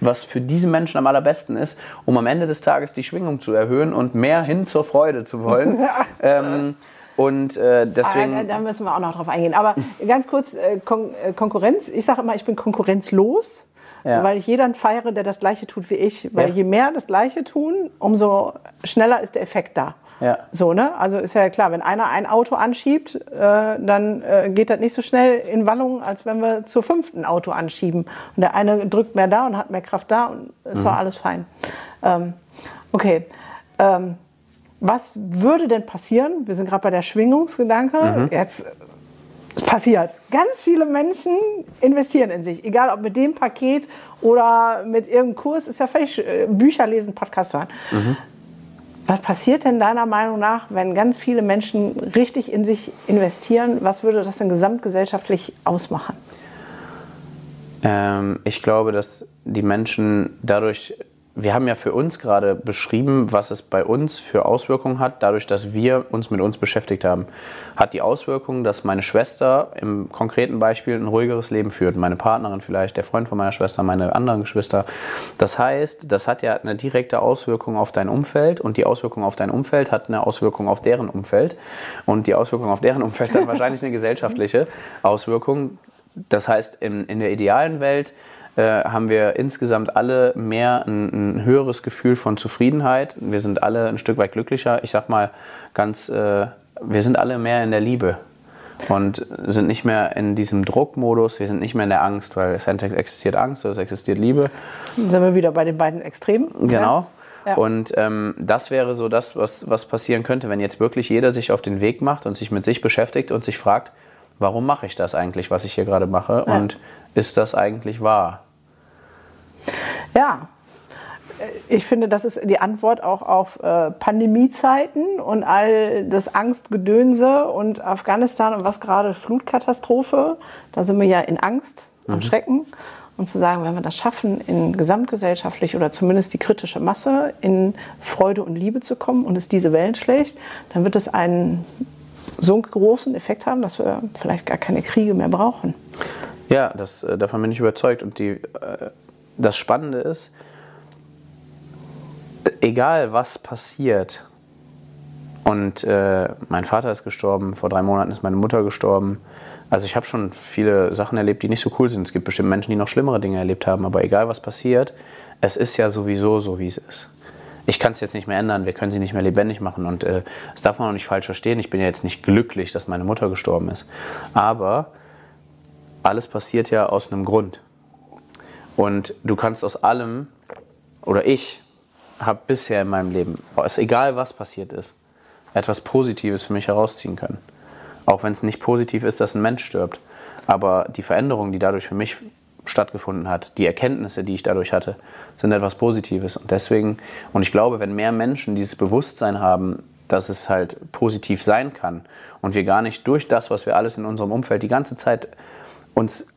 was für diese Menschen am allerbesten ist, um am Ende des Tages die Schwingung zu erhöhen und mehr hin zur Freude zu wollen. [LAUGHS] ähm, und äh, deswegen.
Ah, da müssen wir auch noch drauf eingehen. Aber ganz kurz, äh, Kon äh, Konkurrenz. Ich sage immer, ich bin konkurrenzlos. Ja. Weil ich jeden feiere, der das Gleiche tut wie ich. Weil ja. je mehr das Gleiche tun, umso schneller ist der Effekt da. Ja. So, ne? Also ist ja klar, wenn einer ein Auto anschiebt, äh, dann äh, geht das nicht so schnell in Wallung, als wenn wir zur fünften Auto anschieben. Und der eine drückt mehr da und hat mehr Kraft da und ist mhm. doch alles fein. Ähm, okay. Ähm, was würde denn passieren? Wir sind gerade bei der Schwingungsgedanke. Mhm. Jetzt es passiert. Ganz viele Menschen investieren in sich, egal ob mit dem Paket oder mit irgendeinem Kurs, ist ja völlig äh, Bücher lesen, Podcast hören. Mhm. Was passiert denn deiner Meinung nach, wenn ganz viele Menschen richtig in sich investieren? Was würde das denn gesamtgesellschaftlich ausmachen?
Ähm, ich glaube, dass die Menschen dadurch wir haben ja für uns gerade beschrieben, was es bei uns für Auswirkungen hat, dadurch, dass wir uns mit uns beschäftigt haben. Hat die Auswirkungen, dass meine Schwester im konkreten Beispiel ein ruhigeres Leben führt, meine Partnerin vielleicht, der Freund von meiner Schwester, meine anderen Geschwister. Das heißt, das hat ja eine direkte Auswirkung auf dein Umfeld und die Auswirkung auf dein Umfeld hat eine Auswirkung auf deren Umfeld und die Auswirkung auf deren Umfeld hat wahrscheinlich eine [LAUGHS] gesellschaftliche Auswirkung. Das heißt, in, in der idealen Welt äh, haben wir insgesamt alle mehr ein, ein, höheres Gefühl von Zufriedenheit. Wir sind alle ein Stück weit glücklicher. Ich sag mal ganz, äh, wir sind alle mehr in der Liebe und sind nicht mehr in diesem Druckmodus. Wir sind nicht mehr in der Angst, weil es existiert Angst oder es existiert Liebe.
Dann sind wir wieder bei den beiden Extremen.
Genau. Ja. Und ähm, das wäre so das, was, was passieren könnte, wenn jetzt wirklich jeder sich auf den Weg macht und sich mit sich beschäftigt und sich fragt, warum mache ich das eigentlich, was ich hier gerade mache? Ja. Und ist das eigentlich wahr?
Ja, ich finde, das ist die Antwort auch auf äh, Pandemiezeiten und all das Angstgedönse und Afghanistan und was gerade Flutkatastrophe. Da sind wir ja in Angst und mhm. Schrecken. Und zu sagen, wenn wir das schaffen, in gesamtgesellschaftlich oder zumindest die kritische Masse in Freude und Liebe zu kommen und es diese Wellen schlägt, dann wird es einen so großen Effekt haben, dass wir vielleicht gar keine Kriege mehr brauchen.
Ja, das, äh, davon bin ich überzeugt. Und die, äh, das Spannende ist, egal was passiert, und äh, mein Vater ist gestorben, vor drei Monaten ist meine Mutter gestorben. Also ich habe schon viele Sachen erlebt, die nicht so cool sind. Es gibt bestimmt Menschen, die noch schlimmere Dinge erlebt haben, aber egal was passiert, es ist ja sowieso so, wie es ist. Ich kann es jetzt nicht mehr ändern, wir können sie nicht mehr lebendig machen und äh, das darf man auch nicht falsch verstehen. Ich bin ja jetzt nicht glücklich, dass meine Mutter gestorben ist. Aber alles passiert ja aus einem Grund. Und du kannst aus allem, oder ich habe bisher in meinem Leben, es egal was passiert ist, etwas Positives für mich herausziehen können. Auch wenn es nicht positiv ist, dass ein Mensch stirbt. Aber die Veränderung, die dadurch für mich stattgefunden hat, die Erkenntnisse, die ich dadurch hatte, sind etwas Positives. Und deswegen, und ich glaube, wenn mehr Menschen dieses Bewusstsein haben, dass es halt positiv sein kann und wir gar nicht durch das, was wir alles in unserem Umfeld die ganze Zeit uns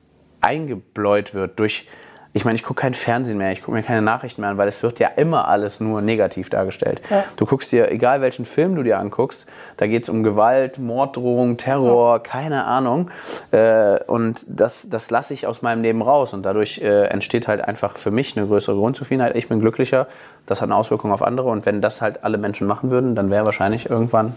eingebläut wird, durch ich meine, ich gucke kein Fernsehen mehr, ich gucke mir keine Nachrichten mehr an, weil es wird ja immer alles nur negativ dargestellt. Ja. Du guckst dir, egal welchen Film du dir anguckst, da geht es um Gewalt, Morddrohung, Terror, ja. keine Ahnung. Äh, und das, das lasse ich aus meinem Leben raus und dadurch äh, entsteht halt einfach für mich eine größere Grundzufriedenheit. Ich bin glücklicher, das hat eine Auswirkung auf andere und wenn das halt alle Menschen machen würden, dann wäre wahrscheinlich irgendwann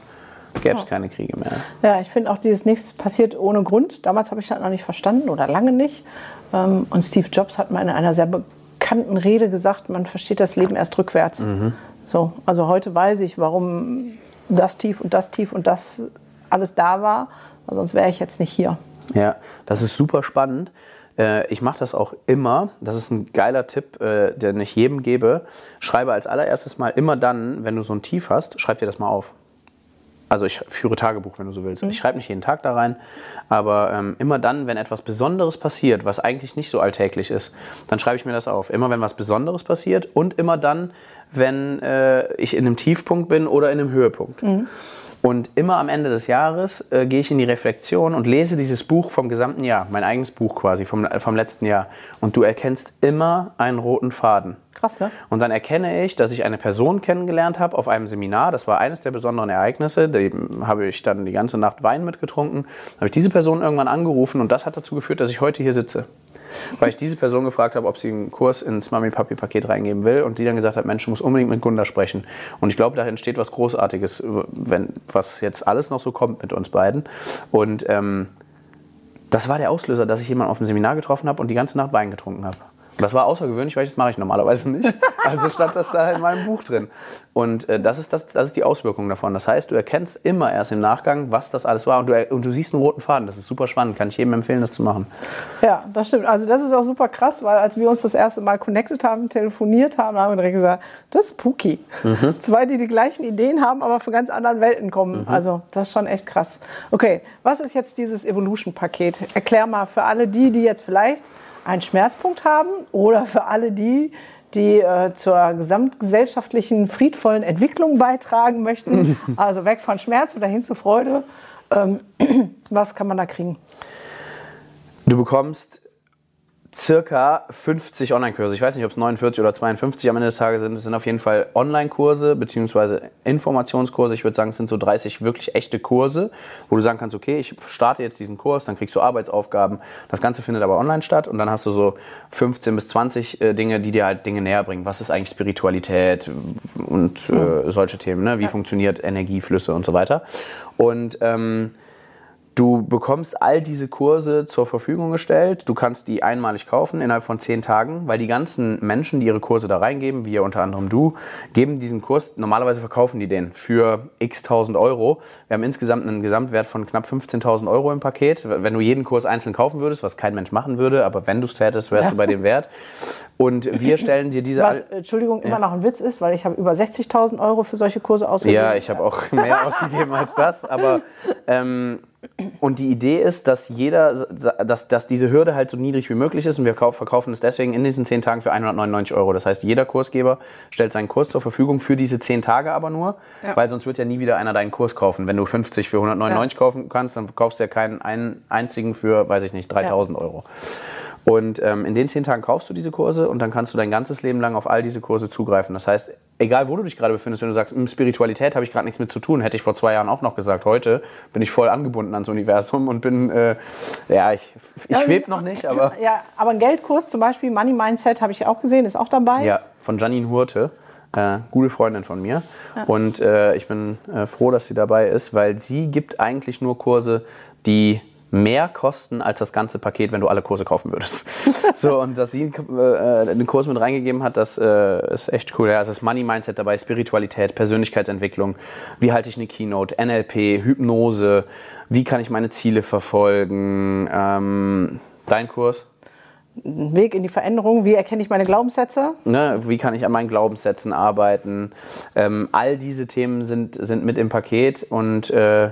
gäbe es keine Kriege mehr.
Ja, ich finde auch, dieses nichts passiert ohne Grund. Damals habe ich das noch nicht verstanden oder lange nicht. Ähm, und Steve Jobs hat mal in einer sehr bekannten Rede gesagt, man versteht das Leben erst rückwärts. Mhm. So, also heute weiß ich, warum das tief und das tief und das alles da war, weil sonst wäre ich jetzt nicht hier.
Ja, das ist super spannend. Äh, ich mache das auch immer. Das ist ein geiler Tipp, äh, den ich jedem gebe. Schreibe als allererstes mal immer dann, wenn du so ein Tief hast, schreib dir das mal auf. Also ich führe Tagebuch, wenn du so willst. Ich schreibe nicht jeden Tag da rein, aber ähm, immer dann, wenn etwas Besonderes passiert, was eigentlich nicht so alltäglich ist, dann schreibe ich mir das auf. Immer wenn was Besonderes passiert und immer dann, wenn äh, ich in einem Tiefpunkt bin oder in einem Höhepunkt. Und immer am Ende des Jahres äh, gehe ich in die Reflexion und lese dieses Buch vom gesamten Jahr, mein eigenes Buch quasi vom, äh, vom letzten Jahr. Und du erkennst immer einen roten Faden.
Krass, ne?
Und dann erkenne ich, dass ich eine Person kennengelernt habe auf einem Seminar. Das war eines der besonderen Ereignisse. Da habe ich dann die ganze Nacht Wein mitgetrunken. Habe ich diese Person irgendwann angerufen und das hat dazu geführt, dass ich heute hier sitze. Weil ich diese Person gefragt habe, ob sie einen Kurs ins Mami-Papi-Paket reingeben will und die dann gesagt hat, Mensch, du musst unbedingt mit Gunda sprechen. Und ich glaube, da entsteht was Großartiges, wenn, was jetzt alles noch so kommt mit uns beiden. Und ähm, das war der Auslöser, dass ich jemanden auf dem Seminar getroffen habe und die ganze Nacht Wein getrunken habe. Das war außergewöhnlich, weil das mache ich normalerweise nicht. [LAUGHS] Also stand das da in meinem Buch drin. Und äh, das, ist das, das ist die Auswirkung davon. Das heißt, du erkennst immer erst im Nachgang, was das alles war. Und du, und du siehst einen roten Faden. Das ist super spannend. Kann ich jedem empfehlen, das zu machen.
Ja, das stimmt. Also das ist auch super krass, weil als wir uns das erste Mal connected haben, telefoniert haben, haben wir direkt gesagt, das ist spooky.
Mhm.
Zwei, die die gleichen Ideen haben, aber von ganz anderen Welten kommen.
Mhm.
Also das ist schon echt krass. Okay, was ist jetzt dieses Evolution-Paket? Erklär mal für alle die, die jetzt vielleicht einen Schmerzpunkt haben oder für alle die, die äh, zur gesamtgesellschaftlichen friedvollen Entwicklung beitragen möchten. [LAUGHS] Also weg von Schmerz oder hin zu Freude. Ähm, [CLEARS THROAT] was kann man da kriegen?
Du bekommst circa 50 Online-Kurse. Ich weiß nicht, ob es 49 oder 52 am Ende des Tages sind. Es sind auf jeden Fall Online-Kurse bzw. Informationskurse. Ich würde sagen, es sind so 30 wirklich echte Kurse, wo du sagen kannst, okay, ich starte jetzt diesen Kurs, dann kriegst du Arbeitsaufgaben. Das Ganze findet aber online statt und dann hast du so 15 bis 20 äh, Dinge, die dir halt Dinge näher bringen. Was ist eigentlich Spiritualität und äh, solche Themen? Ne? Wie funktioniert Energieflüsse und so weiter. Und ähm, Du bekommst all diese Kurse zur Verfügung gestellt. Du kannst die einmalig kaufen innerhalb von zehn Tagen, weil die ganzen Menschen, die ihre Kurse da reingeben, wie unter anderem du, geben diesen Kurs, normalerweise verkaufen die den für x tausend Euro. Wir haben insgesamt einen Gesamtwert von knapp 15.000 Euro im Paket. Wenn du jeden Kurs einzeln kaufen würdest, was kein Mensch machen würde, aber wenn du es tätest, wärst du bei dem Wert. Und wir stellen dir diese...
Was, Entschuldigung, immer noch ein Witz ist, weil ich habe über 60.000 Euro für solche Kurse ausgegeben.
Ja, ich habe auch mehr [LAUGHS] ausgegeben als das, aber... Ähm, und die Idee ist, dass jeder, dass, dass diese Hürde halt so niedrig wie möglich ist und wir verkaufen es deswegen in diesen zehn Tagen für 199 Euro. Das heißt, jeder Kursgeber stellt seinen Kurs zur Verfügung für diese zehn Tage aber nur,
Ja.
weil sonst wird ja nie wieder einer deinen Kurs kaufen. Wenn du 50 für 199 kaufen kannst, dann kaufst du ja keinen einen einzigen für, weiß ich nicht, 3000 Euro. Und ähm, in den zehn Tagen kaufst du diese Kurse und dann kannst du dein ganzes Leben lang auf all diese Kurse zugreifen. Das heißt, egal wo du dich gerade befindest, wenn du sagst, "Hm, Spiritualität habe ich gerade nichts mit zu tun, hätte ich vor zwei Jahren auch noch gesagt. Heute bin ich voll angebunden ans Universum und bin, äh, ja, ich, ich schwebe noch nicht, aber [LAUGHS]
Ja, aber ein Geldkurs zum Beispiel, Money Mindset, habe ich auch gesehen, ist auch dabei.
ja, von Janine Hurte. Äh, gute Freundin von mir. Und äh, ich bin äh, froh, dass sie dabei ist, weil sie gibt eigentlich nur Kurse, die mehr kosten als das ganze Paket, wenn du alle Kurse kaufen würdest. [LAUGHS] so, und dass sie äh, einen Kurs mit reingegeben hat, das äh, ist echt cool. Ja, es ist Money Mindset dabei, Spiritualität, Persönlichkeitsentwicklung, wie halte ich eine Keynote, NLP, Hypnose, wie kann ich meine Ziele verfolgen. Ähm, dein Kurs?
Weg in die Veränderung, wie erkenne ich meine Glaubenssätze?
Ne, wie kann ich an meinen Glaubenssätzen arbeiten? Ähm, all diese Themen sind, sind mit im Paket und äh,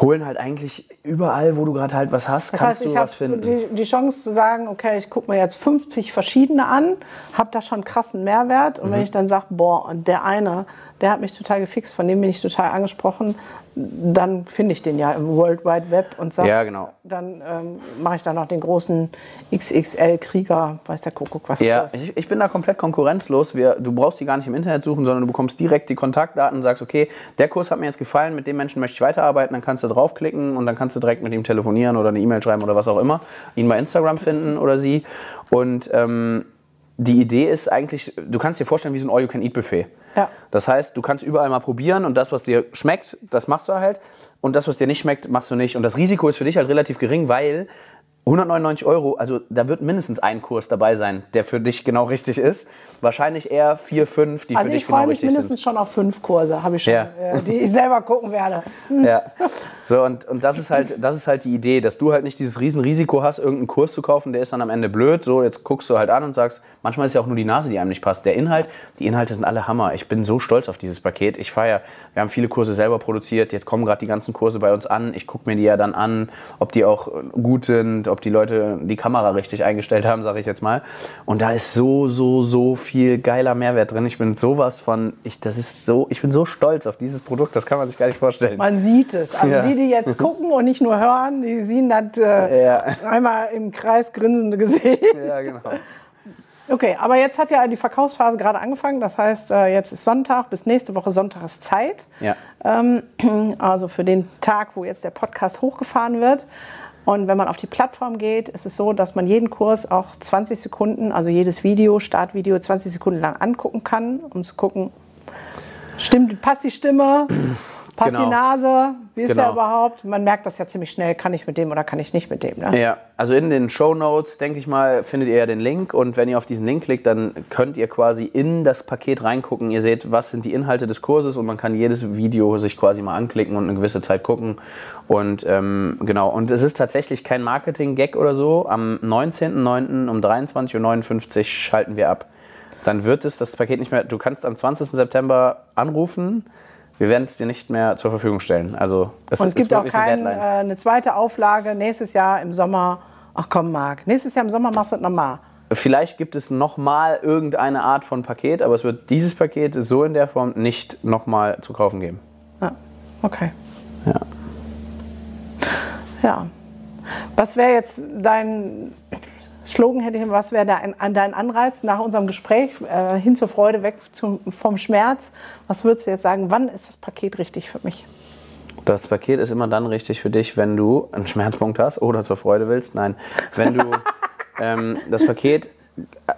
holen halt eigentlich überall, wo du gerade halt was hast,
Das
kannst
heißt,
du was finden.
die, die Chance zu sagen, okay, ich gucke mir jetzt 50 verschiedene an, habe da schon krassen Mehrwert. Und wenn
Mhm.
ich dann sage, boah, und der eine, der hat mich total gefixt, von dem bin ich total angesprochen, dann finde ich den ja im World Wide Web und sage,
Ja, genau.
dann ähm, mache ich da noch den großen XXL-Krieger, weiß der Kuckuck was
Ja, ich, ich bin da komplett konkurrenzlos. Wir, du brauchst die gar nicht im Internet suchen, sondern du bekommst direkt die Kontaktdaten und sagst, okay, der Kurs hat mir jetzt gefallen, mit dem Menschen möchte ich weiterarbeiten, dann kannst du draufklicken und dann kannst du direkt mit ihm telefonieren oder eine E-Mail schreiben oder was auch immer, ihn bei Instagram finden oder sie. Und ähm, die Idee ist eigentlich, du kannst dir vorstellen wie so ein All-You-Can-Eat-Buffet.
Ja.
Das heißt, du kannst überall mal probieren und das, was dir schmeckt, das machst du halt. Und das, was dir nicht schmeckt, machst du nicht. Und das Risiko ist für dich halt relativ gering, weil 199 Euro, also da wird mindestens ein Kurs dabei sein, der für dich genau richtig ist. Wahrscheinlich eher vier, fünf, die
Also
für
ich
dich genau
freue mich
richtig
mindestens schon auf fünf Kurse, habe ich schon,
Ja.
äh, die ich selber gucken werde.
sind. Ja. So, und, und das, ist halt, das ist halt die Idee, dass du halt nicht dieses Riesenrisiko hast, irgendeinen Kurs zu kaufen, der ist dann am Ende blöd. So, jetzt guckst du halt an und sagst, Manchmal ist ja auch nur die Nase, die einem nicht passt. Der Inhalt, die Inhalte sind alle Hammer. Ich bin so stolz auf dieses Paket. Ich feiere, wir haben viele Kurse selber produziert. Jetzt kommen gerade die ganzen Kurse bei uns an. Ich gucke mir die ja dann an, ob die auch gut sind, ob die Leute die Kamera richtig eingestellt haben, sage ich jetzt mal. Und da ist so, so, so viel geiler Mehrwert drin. Ich bin sowas von, ich, das ist so, ich bin so stolz auf dieses Produkt, das kann man sich gar nicht vorstellen.
Man sieht es. Also
Ja.
die, die jetzt [LAUGHS] gucken und nicht nur hören, die sehen das äh,
Ja.
einmal im Kreis grinsende Gesicht.
Ja, genau.
Okay, aber jetzt hat ja die Verkaufsphase gerade angefangen. Das heißt, äh, jetzt ist Sonntag, bis nächste Woche Sonntag ist Zeit.
Ja.
Ähm, [CLEARS THROAT] also für den Tag, wo jetzt der Podcast hochgefahren wird. Und wenn man auf die Plattform geht, ist es so, dass man jeden Kurs auch 20 Sekunden, also jedes Video, Startvideo 20 Sekunden lang angucken kann, um zu gucken, stimmt, passt die Stimme, passt
Genau.
die Nase, wie ist
Genau.
der überhaupt? Man merkt das ja ziemlich schnell, kann ich mit dem oder kann ich nicht mit dem. Ne?
Ja, also in den Show Notes, denke ich mal, findet ihr ja den Link und wenn ihr auf diesen Link klickt, dann könnt ihr quasi in das Paket reingucken. Ihr seht, was sind die Inhalte des Kurses und man kann jedes Video sich quasi mal anklicken und eine gewisse Zeit gucken. Und ähm, genau, und es ist tatsächlich kein Marketing-Gag oder so. Am 19.09. um 23.59 Uhr schalten wir ab. Dann wird es das Paket nicht mehr, du kannst am 20. September anrufen. Wir werden es dir nicht mehr zur Verfügung stellen. Also es,
Und es gibt auch
wirklich eine
keine, äh, eine zweite Auflage nächstes Jahr im Sommer. Ach komm, Marc, nächstes Jahr im Sommer machst du das nochmal.
Vielleicht gibt es nochmal irgendeine Art von Paket, aber es wird dieses Paket so in der Form nicht nochmal zu kaufen geben.
Ja, okay.
Ja.
Ja. Was wäre jetzt dein Slogan, hätte ich, was wäre dein, dein Anreiz nach unserem Gespräch äh, hin zur Freude, weg zum, vom Schmerz? Was würdest du jetzt sagen, wann ist das Paket richtig für mich?
Das Paket ist immer dann richtig für dich, wenn du einen Schmerzpunkt hast oder zur Freude willst. Nein, wenn du [LAUGHS] ähm, das Paket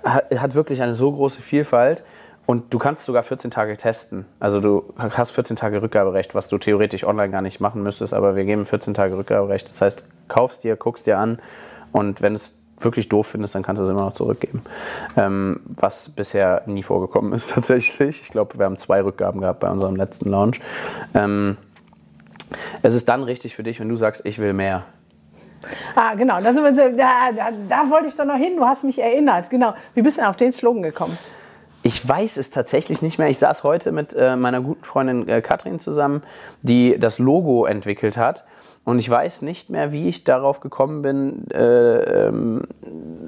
hat, hat wirklich eine so große Vielfalt und du kannst sogar 14 Tage testen. Also du hast 14 Tage Rückgaberecht, was du theoretisch online gar nicht machen müsstest, aber wir geben 14 Tage Rückgaberecht. Das heißt, kaufst dir, guckst dir an und wenn es wirklich doof findest, dann kannst du es immer noch zurückgeben. Ähm, was bisher nie vorgekommen ist [LAUGHS] tatsächlich. Ich glaube, wir haben zwei Rückgaben gehabt bei unserem letzten Launch. Ähm, es ist dann richtig für dich, wenn du sagst, ich will mehr.
Ah, genau, da, sind wir, so- da, da, da wollte ich doch noch hin, du hast mich erinnert. Genau. Wie bist du denn auf den Slogan gekommen?
Ich weiß es tatsächlich nicht mehr. Ich saß heute mit äh, meiner guten Freundin äh, Katrin zusammen, die das Logo entwickelt hat. Und ich weiß nicht mehr, wie ich darauf gekommen bin. Äh, ähm,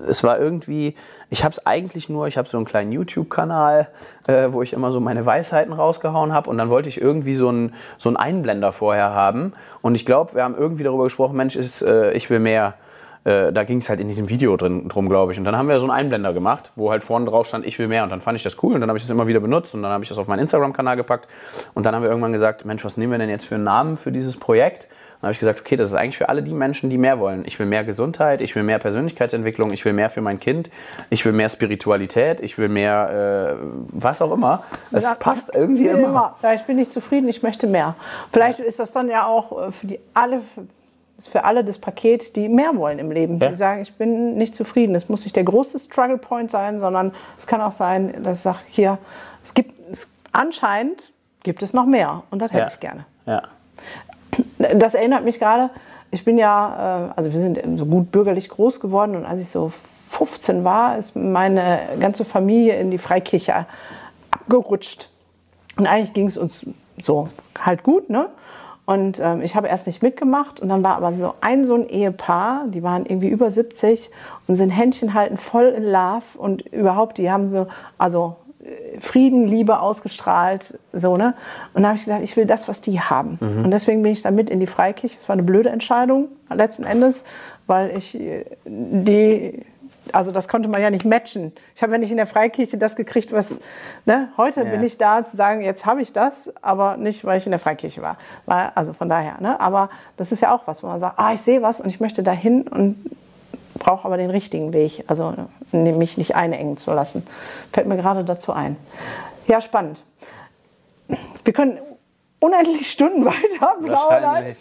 es war irgendwie, ich habe es eigentlich nur, ich habe so einen kleinen YouTube-Kanal, äh, wo ich immer so meine Weisheiten rausgehauen habe. Und dann wollte ich irgendwie so einen, so einen Einblender vorher haben. Und ich glaube, wir haben irgendwie darüber gesprochen, Mensch, ist, äh, ich will mehr. Äh, da ging es halt in diesem Video drin, drum, glaube ich. Und dann haben wir so einen Einblender gemacht, wo halt vorne drauf stand, ich will mehr. Und dann fand ich das cool und dann habe ich das immer wieder benutzt und dann habe ich das auf meinen Instagram-Kanal gepackt. Und dann haben wir irgendwann gesagt, Mensch, was nehmen wir denn jetzt für einen Namen für dieses Projekt? Dann habe ich gesagt, okay, das ist eigentlich für alle die Menschen, die mehr wollen. Ich will mehr Gesundheit, ich will mehr Persönlichkeitsentwicklung, ich will mehr für mein Kind, ich will mehr Spiritualität, ich will mehr äh, was auch immer. Es
Ja,
passt irgendwie immer.
Ja, ich bin nicht zufrieden, ich möchte mehr. Vielleicht ist das dann ja auch äh, für die alle ist für alle das Paket, die mehr wollen im Leben.
Ja.
Die sagen, ich bin nicht zufrieden. Es muss nicht der große Struggle Point sein, sondern es kann auch sein, dass ich sage, hier, es gibt es, anscheinend gibt es noch mehr und das hätte
Ja.
ich gerne.
Ja.
Das erinnert mich gerade, ich bin ja, äh, also wir sind so gut bürgerlich groß geworden und als ich so 15 war, ist meine ganze Familie in die Freikirche abgerutscht. Und eigentlich ging es uns so halt gut, ne? Und ähm, ich habe erst nicht mitgemacht und dann war aber so ein so ein Ehepaar, die waren irgendwie über 70 und sind Händchen halten voll in Love und überhaupt, die haben so, also Frieden, Liebe ausgestrahlt, so, ne? Und da habe ich gedacht, ich will das, was die haben. Und deswegen bin ich dann mit in die Freikirche. Es war eine blöde Entscheidung, letzten Endes, weil ich äh, die, also das konnte man ja nicht matchen. Ich habe ja nicht in der Freikirche das gekriegt, was, ne? Heute
Ja.
bin ich da zu sagen, jetzt habe ich das, aber nicht, weil ich in der Freikirche war. war also von daher, ne? Aber das ist ja auch was, wo man sagt, ah, ich sehe was und ich möchte dahin und brauche aber den richtigen Weg, also ne, mich nicht einengen zu lassen. Fällt mir gerade dazu ein. Ja, spannend. Wir können unendlich Stunden weiter plaudern.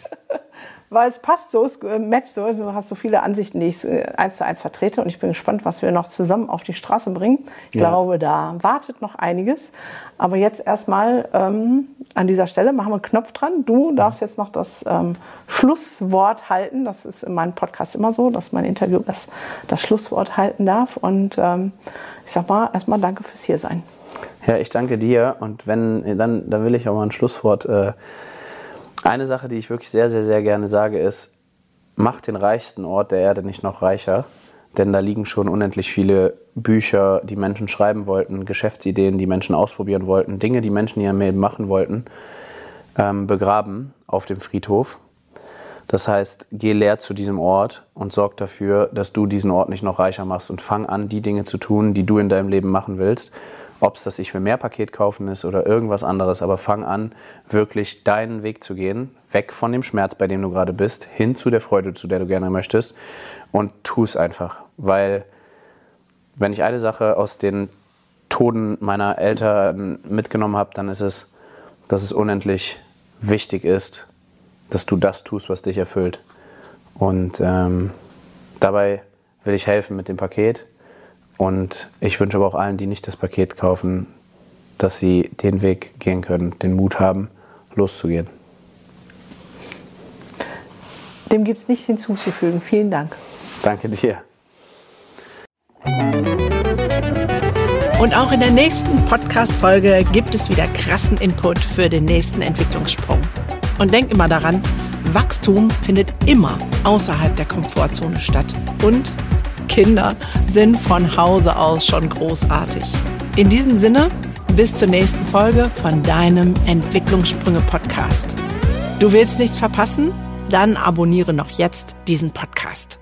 Weil es passt so, es äh, matcht so. Du hast so viele Ansichten, die ich äh, eins zu eins vertrete. Und ich bin gespannt, was wir noch zusammen auf die Straße bringen. Ich
Ja.
glaube, da wartet noch einiges. Aber jetzt erstmal ähm, an dieser Stelle machen wir einen Knopf dran. Du darfst jetzt noch das ähm, Schlusswort halten. Das ist in meinem Podcast immer so, dass mein Interview das, das Schlusswort halten darf. Und ähm, ich sag mal erstmal danke fürs Hiersein.
Ja, ich danke dir. Und wenn, dann, dann will ich auch mal ein Schlusswort. Äh, eine Sache, die ich wirklich sehr, sehr, sehr gerne sage, ist, mach den reichsten Ort der Erde nicht noch reicher. Denn da liegen schon unendlich viele Bücher, die Menschen schreiben wollten, Geschäftsideen, die Menschen ausprobieren wollten, Dinge, die Menschen ihrem Leben machen wollten, ähm, begraben auf dem Friedhof. Das heißt, geh leer zu diesem Ort und sorg dafür, dass du diesen Ort nicht noch reicher machst und fang an, die Dinge zu tun, die du in deinem Leben machen willst. Ob es das Ich will mehr Paket kaufen ist oder irgendwas anderes, aber fang an, wirklich deinen Weg zu gehen, weg von dem Schmerz, bei dem du gerade bist, hin zu der Freude, zu der du gerne möchtest und tu es einfach. Weil, wenn ich eine Sache aus den Toden meiner Eltern mitgenommen habe, dann ist es, dass es unendlich wichtig ist, dass du das tust, was dich erfüllt. Und ähm, dabei will ich helfen mit dem Paket. Und ich wünsche aber auch allen, die nicht das Paket kaufen, dass sie den Weg gehen können, den Mut haben, loszugehen.
Dem gibt es nichts hinzuzufügen. Vielen Dank.
Danke dir.
Und auch in der nächsten Podcast-Folge gibt es wieder krassen Input für den nächsten Entwicklungssprung. Und denk immer daran, Wachstum findet immer außerhalb der Komfortzone statt. Und Kinder sind von Hause aus schon großartig. In diesem Sinne, bis zur nächsten Folge von deinem Entwicklungssprünge-Podcast. Du willst nichts verpassen? Dann abonniere noch jetzt diesen Podcast.